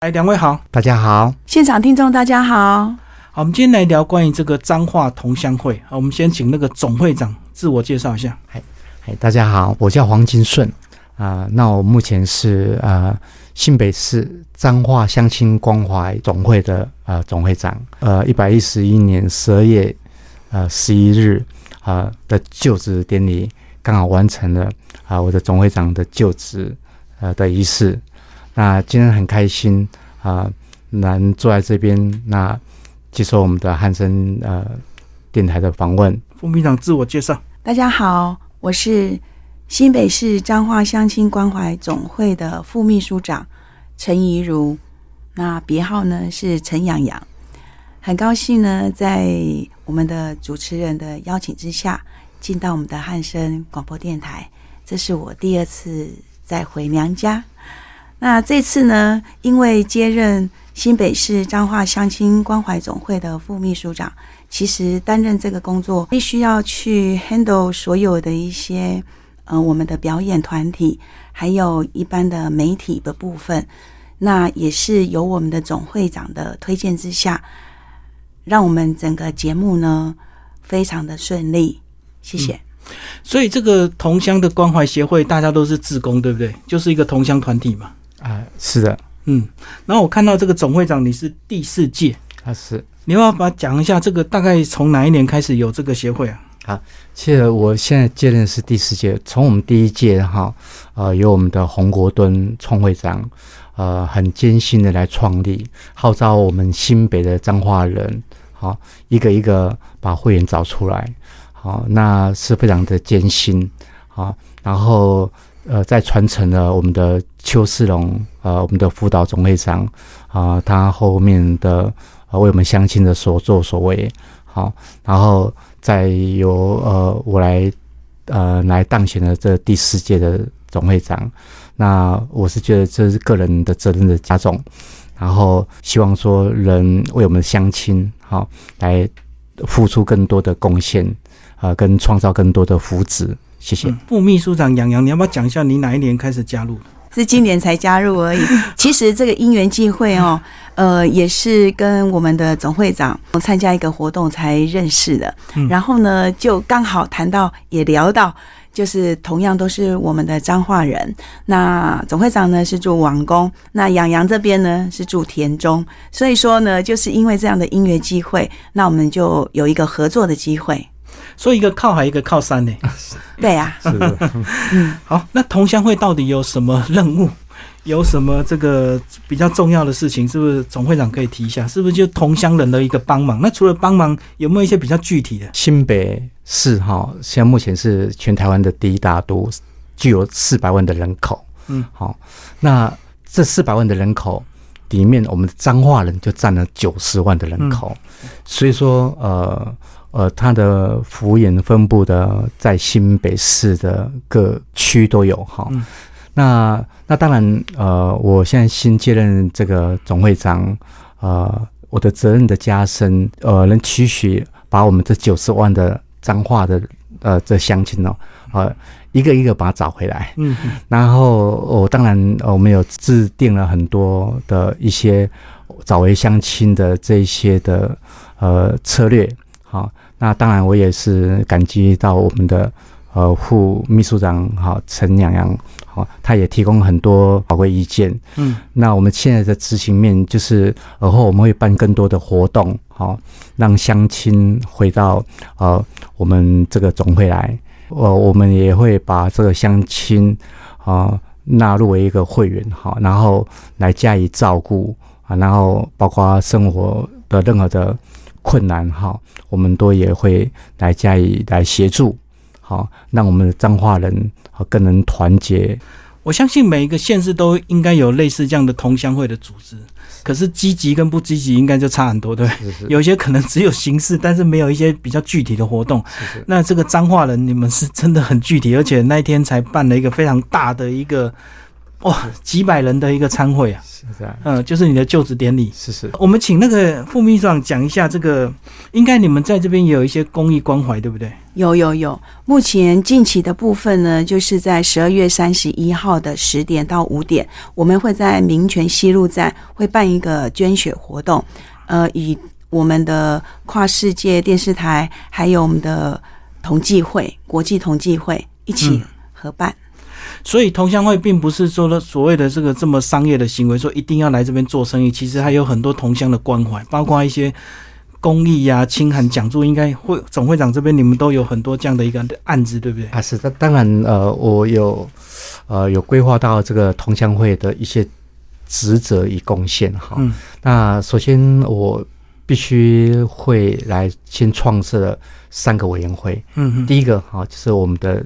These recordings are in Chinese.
哎，两位好，大家好，现场听众大家好。好，我们今天来聊关于这个彰化同乡会。好，我们先请那个总会长自我介绍一下。哎，大家好，我叫黄金顺啊、那我目前是呃新北市彰化乡亲关怀总会的呃总会长。呃，一百一十一年十二月呃十一日啊、的就职典礼刚好完成了啊、我的总会长的就职呃的仪式。那今天很开心啊、能坐在这边那接受我们的汉森呃电台的访问。副秘长自我介绍。大家好，我是新北市彰化乡亲关怀总会的副秘书长陈怡如，那别号呢是陈洋洋。很高兴呢，在我们的主持人的邀请之下，进到我们的汉声广播电台。这是我第二次再回娘家。那这次呢，因为接任新北市彰化乡亲关怀总会的副秘书长，其实担任这个工作，必须要去 handle 所有的一些，呃，我们的表演团体，还有一般的媒体的部分。那也是由我们的总会长的推荐之下，让我们整个节目呢非常的顺利。谢谢。所以这个同乡的关怀协会，大家都是志工，对不对？就是一个同乡团体嘛。啊、是的，嗯，然后我看到这个总会长你是第四届，啊是。你要不要把它讲一下这个大概从哪一年开始有这个协会啊？啊其实我现在接任是第四届，从我们第一届哈，呃，由我们的洪国敦创会长，呃，很艰辛的来创立，号召我们新北的彰化人，好、一个一个把会员找出来，好、那是非常的艰辛，好、然后呃，再传承了我们的邱世龙，呃，我们的辅导总会长，啊、他后面的呃为我们乡亲的所作所为，好、然后再由呃我来呃来当选了这第四届的总会长。那我是觉得这是个人的责任的加重，然后希望说人为我们的乡亲好、来付出更多的贡献，呃，跟创造更多的福祉。谢谢。副秘书长杨洋，你要不要讲一下你哪一年开始加入的？是今年才加入而已。其实这个因缘际会哦，呃，也是跟我们的总会长参加一个活动才认识的。嗯然后呢，就刚好谈到，也聊到，就是同样都是我们的彰化人。那总会长呢是住王宫，那杨洋这边呢是住田中，所以说呢，就是因为这样的因缘际会，那我们就有一个合作的机会。所以一个靠海，一个靠山呢。对啊，是的，好，那同乡会到底有什么任务？有什么这个比较重要的事情？是不是总会长可以提一下？是不是就同乡人的一个帮忙？那除了帮忙，有没有一些比较具体的？新北市哈，现在目前是全台湾的第一大都，具有四百万的人口。嗯，好，那这四百万的人口里面，我们的彰化人就占了九十万的人口，所以说，呃呃，它的幅员分布的在新北市的各区都有哈。嗯那那当然，呃，我现在新接任这个总会长，呃，我的责任的加深，呃，能期许把我们这九十万的彰化的呃这乡亲哦，呃，一个一个把它找回来。嗯，然后我、当然呃我们有制定了很多的一些找回乡亲的这些的呃策略。好、那当然我也是感激到我们的呃副秘书长哈陈洋洋，好、他也提供很多宝贵意见。嗯，那我们现在的执行面就是，而后我们会办更多的活动，好、让乡亲回到呃我们这个总会来，呃，我们也会把这个乡亲啊、纳入为一个会员，好、然后来加以照顾啊，然后包括生活的任何的困难哈、我们都也会来加以来协助，好、让我们的彰化人啊更能团结。我相信每一个县市都应该有类似这样的同乡会的组织，可是积极跟不积极应该就差很多，对有些可能只有形式，但是没有一些比较具体的活动。那这个彰化人，你们是真的很具体，而且那一天才办了一个非常大的一个哇几百人的一个参会啊，是这样，嗯，就是你的就职典礼。是是。我们请那个副秘书长讲一下这个，应该你们在这边也有一些公益关怀，对不对？有有有，目前近期的部分呢，就是在十二月三十一号的十点到五点，我们会在民权西路站会办一个捐血活动，呃，以我们的跨世界电视台还有我们的同济会国际同济会一起合办。所以同乡会并不是说的所谓的这个这么商业的行为，说一定要来这边做生意，其实还有很多同乡的关怀，包括一些。公益呀，清寒讲座应该会总会长这边，你们都有很多这样的一个案子，对不对？啊，是的，当然，呃，我有，呃，有规划到这个同乡会的一些职责与贡献哈。嗯。那首先，我必须会来先创设三个委员会。嗯嗯。第一个哈，就是我们的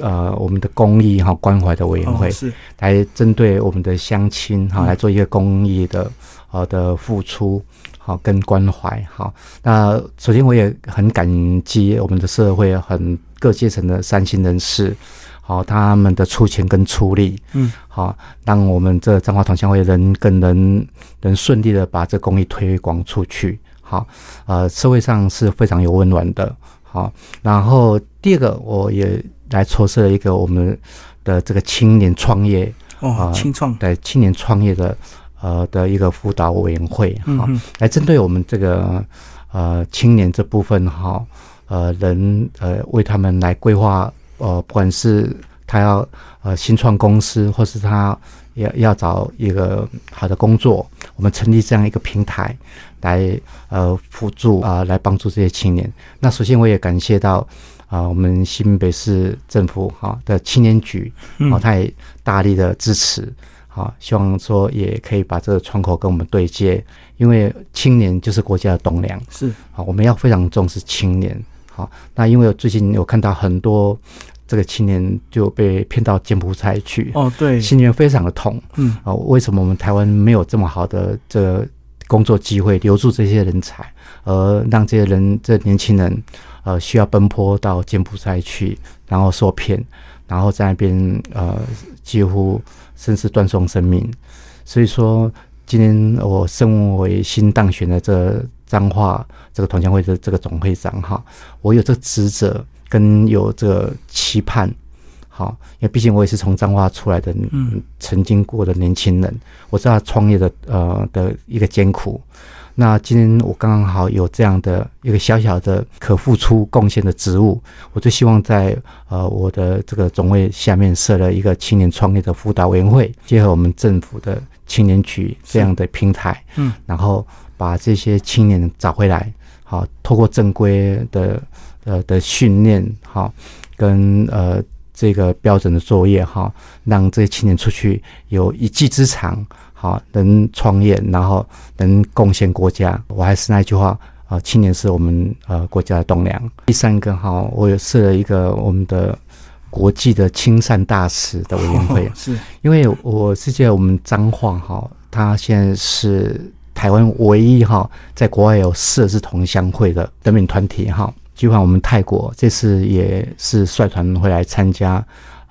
呃，我们的公益哈关怀的委员会，是来针对我们的乡亲哈来做一个公益的呃的付出。好，跟关怀好。那首先我也很感激我们的社会很各阶层的善心人士，好，他们的出钱跟出力，嗯，好，让我们这彰化同乡会能更能能顺利的把这公益推广出去。好，呃，社会上是非常有温暖的。好，然后第二个，我也来筹设了一个我们的这个青年创业哦，青创对青年创业的。呃的一个辅导委员会哈，来针对我们这个呃青年这部分哈，呃人呃为他们来规划呃不管是他要呃新创公司，或是他要要找一个好的工作，我们成立这样一个平台来呃辅助啊来帮助这些青年。那首先我也感谢到啊我们新北市政府哈的青年局啊，他也大力的支持。好，希望说也可以把这个窗口跟我们对接，因为青年就是国家的栋梁。是，好，我们要非常重视青年。好，那因为我最近有看到很多这个青年就被骗到柬埔寨去。哦，对，心里面非常的痛。嗯，啊，为什么我们台湾没有这么好的这工作机会留住这些人才，而让这些人这年轻人呃需要奔波到柬埔寨去，然后受骗，然后在那边呃几乎。甚至断送生命，所以说今天我身为新当选的这彰化这个团建会的这个总会长哈，我有这职责跟有这个期盼，好，因为毕竟我也是从彰化出来的，嗯，曾经过的年轻人，我知道创业的呃的一个艰苦。那今天我刚刚好有这样的一个小小的可付出贡献的职务，我就希望在呃我的这个总会下面设了一个青年创业的辅导委员会，结合我们政府的青年局这样的平台，嗯，然后把这些青年找回来，好，透过正规的呃的训练，好，跟呃这个标准的作业，哈，让这些青年出去有一技之长。好，能创业，然后能贡献国家。我还是那句话啊，青年是我们呃国家的栋梁。第三个哈，我也设了一个我们的国际的亲善大使的委员会，是因为我是觉得我们彰化哈，他现在是台湾唯一哈在国外有设置同乡会的人民团体哈。就像我们泰国这次也是率团会来参加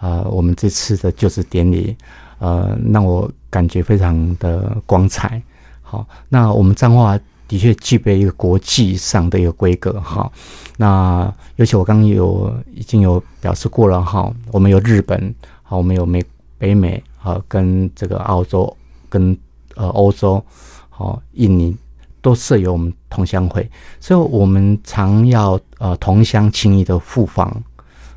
啊，我们这次的就职典礼。呃，让我感觉非常的光彩。好，那我们彰化的确具备一个国际上的一个规格。哈，那尤其我刚刚有已经有表示过了。哈，我们有日本，好，我们有美北美，啊，跟这个澳洲，跟呃欧洲，好，印尼都设有我们同乡会，所以我们常要呃同乡情谊的互访，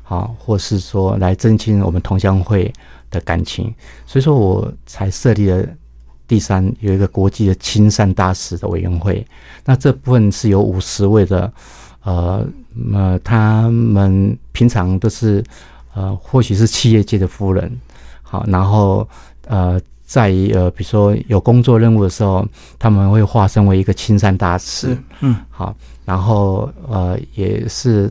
好，或是说来增进我们同乡会。的感情，所以说我才设立了第三有一个国际的亲善大使的委员会。那这部分是有五十位的，呃呃，他们平常都是呃，或许是企业界的夫人，好，然后呃，在呃，比如说有工作任务的时候，他们会化身为一个青山大使，嗯，好，然后呃，也是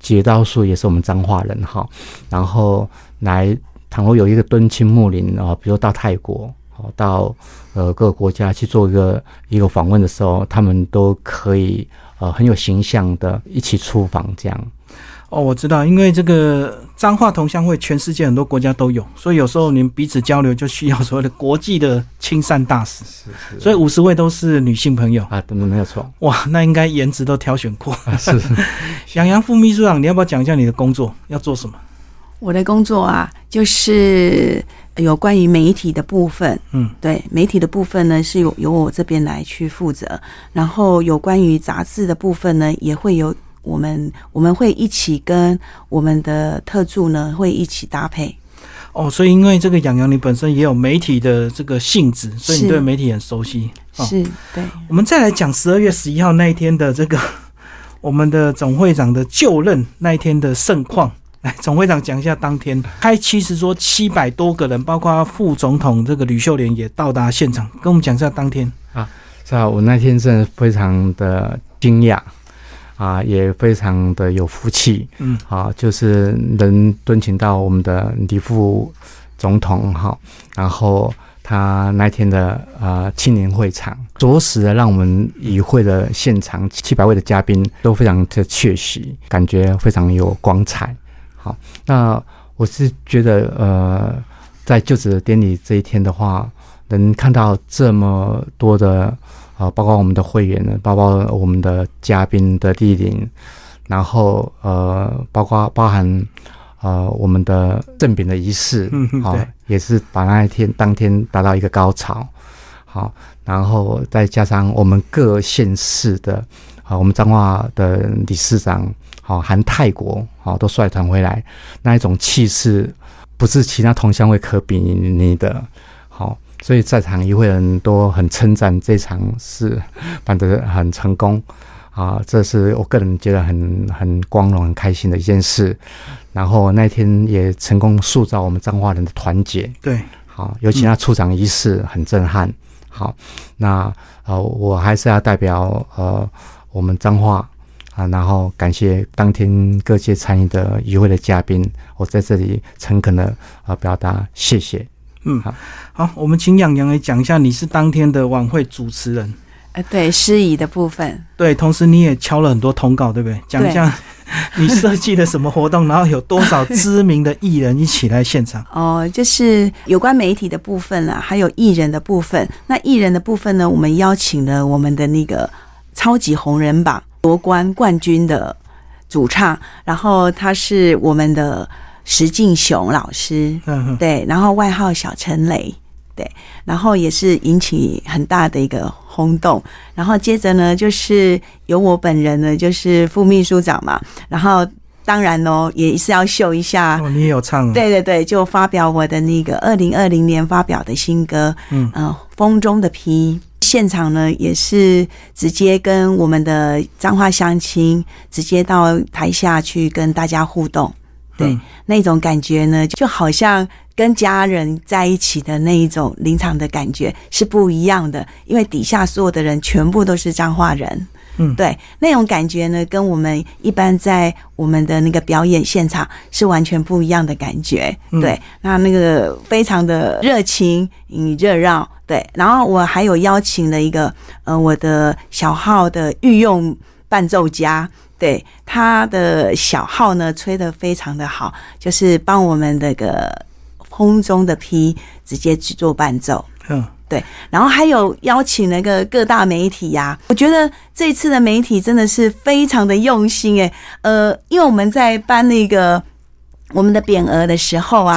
绝大多数也是我们彰化人哈，然后来。倘若有一个敦亲睦邻啊，比如到泰国，哦，到呃各个国家去做一个一个访问的时候，他们都可以呃很有形象的一起出访这样。哦，我知道，因为这个彰化同乡会全世界很多国家都有，所以有时候你们彼此交流就需要所谓的国际的亲善大使。是是所以五十位都是女性朋友，啊，对，没有错哇，那应该颜值都挑选过。啊，是 杨洋副秘书长，你要不要讲一下你的工作要做什么？我的工作啊，就是有关于媒体的部分。嗯，对，媒体的部分呢是由由我这边来去负责，然后有关于杂志的部分呢，也会有我们我们会一起跟我们的特助呢会一起搭配。哦，所以因为这个养羊你本身也有媒体的这个性质，所以你是对媒体很熟悉。哦，是，对，我们再来讲十二月十一号那一天的这个 我们的总会长的就任那一天的盛况。来，总会长讲一下当天开其实说七百多个人，包括副总统这个吕秀莲也到达现场，跟我们讲一下当天啊。是啊，我那天真的非常的惊讶啊，也非常的有福气嗯，啊，就是能敦请到我们的李副总统哈，然后他那天的呃青年会场，着实的让我们与会的现场七百位的嘉宾都非常的确喜，感觉非常有光彩。好，那我是觉得呃，在就职典礼这一天的话，能看到这么多的呃，包括我们的会员呢，包括我们的嘉宾的莅临，然后呃，包括包含呃我们的赠饼的仪式，好、嗯对也是把那一天当天达到一个高潮，好，然后再加上我们各县市的啊、我们彰化的理事长，好、含泰国，好、都率团回来，那一种气势，不是其他同乡会可比拟的，好、所以在场一会人都很称赞这场是办得很成功啊，这是我个人觉得很很光荣、很开心的一件事。然后那天也成功塑造我们彰化人的团结，对，好，尤其他出场仪式很震撼。好，那呃，我还是要代表呃我们彰化啊，然后感谢当天各界参与的与会的嘉宾，我在这里诚恳的呃表达谢谢。嗯好，好，我们请杨洋来讲一下，你是当天的晚会主持人，呃，对，司仪的部分，对，同时你也敲了很多通告，对不对？讲一下你设计了什么活动，然后有多少知名的艺人一起来现场？哦，就是有关媒体的部分啊，还有艺人的部分。那艺人的部分呢，我们邀请了我们的那个超级红人榜夺冠冠军的主唱，然后他是我们的石敬雄老师，嗯哼，对，然后外号小陈雷，对，然后也是引起很大的一个轰动。然后接着呢，就是由我本人呢，就是副秘书长嘛，然后当然哦，也是要秀一下。哦，你也有唱啊，对对对，就发表我的那个二零二零年发表的新歌，嗯呃，风中的批。现场呢也是直接跟我们的彰化乡亲直接到台下去跟大家互动，对，嗯那种感觉呢，就好像跟家人在一起的那一种临场的感觉是不一样的，因为底下所有的人全部都是彰化人，嗯。对，那种感觉呢，跟我们一般在我们的那个表演现场是完全不一样的感觉，嗯。对，那那个非常的热情与热闹，对，然后我还有邀请了一个呃我的小号的御用伴奏家。对他的小号呢，吹得非常的好，就是帮我们那个空中的 P 直接去做伴奏。嗯，对然后还有邀请那个各大媒体呀、我觉得这次的媒体真的是非常的用心诶，呃，因为我们在颁那个我们的匾额的时候啊，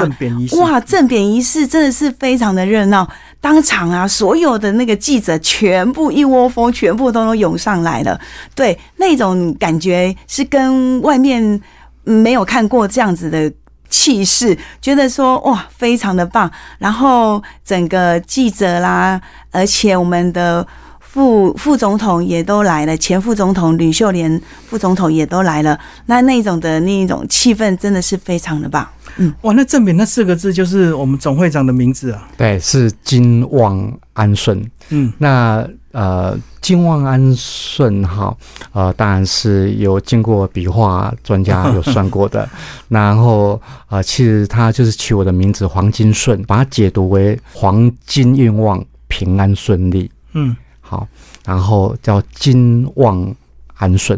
哇，正匾仪式真的是非常的热闹，当场啊，所有的那个记者全部一窝蜂，全部都都涌上来了。对，那种感觉是跟外面没有看过这样子的气势，觉得说哇，非常的棒。然后整个记者啦，而且我们的。副副总统也都来了，前副总统吕秀莲副总统也都来了，那那种的那一种气氛真的是非常的棒。嗯哇，那正扁那四个字就是我们总会长的名字啊。对，是金旺安顺。嗯，那呃，金旺安顺哈，呃，当然是有经过笔画专家有算过的。然后呃，其实他就是取我的名字黄金顺，把它解读为黄金运旺、平安顺利。嗯，好，然后叫金旺安顺。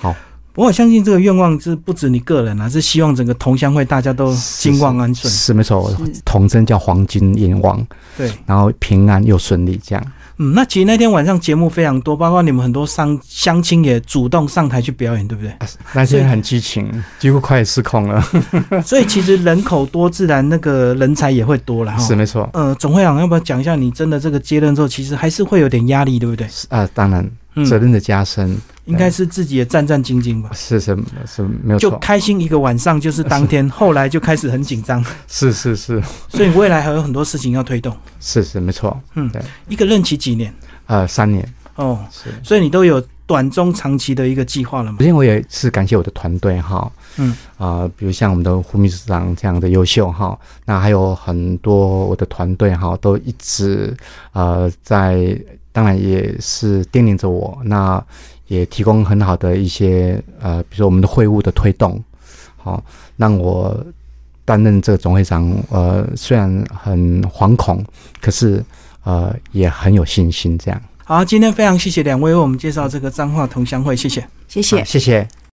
好，不过我相信这个愿望是不止你个人啊，是希望整个同乡会大家都金旺安顺。是没错，是童真叫黄金银旺，对，然后平安又顺利这样。嗯，那其实那天晚上节目非常多，包括你们很多商相亲也主动上台去表演，对不对？那天很激情，几乎快失控了。所以其实人口多，自然那个人才也会多了哈。是没错，呃，总会长要不要讲一下，你真的这个接任之后，其实还是会有点压力，对不对？是啊，当然嗯，责任的加深应该是自己也战战兢兢吧。是是是没有就错，开心一个晚上，就是当天，后来就开始很紧张，是是是所以未来还有很多事情要推动。是是没错。嗯对，一个任期几年？呃，三年哦，是。所以你都有短中长期的一个计划了吗首？先，我也是感谢我的团队哈，嗯，啊、比如像我们的胡秘书长这样的优秀哈，那还有很多我的团队哈，都一直呃在，当然也是叮咛着我，那也提供很好的一些呃，比如说我们的会务的推动，好、让我担任这个总会长，呃，虽然很惶恐，可是呃也很有信心这样。好，今天非常谢谢两位为我们介绍这个彰化同乡会，谢谢。谢谢好。谢谢。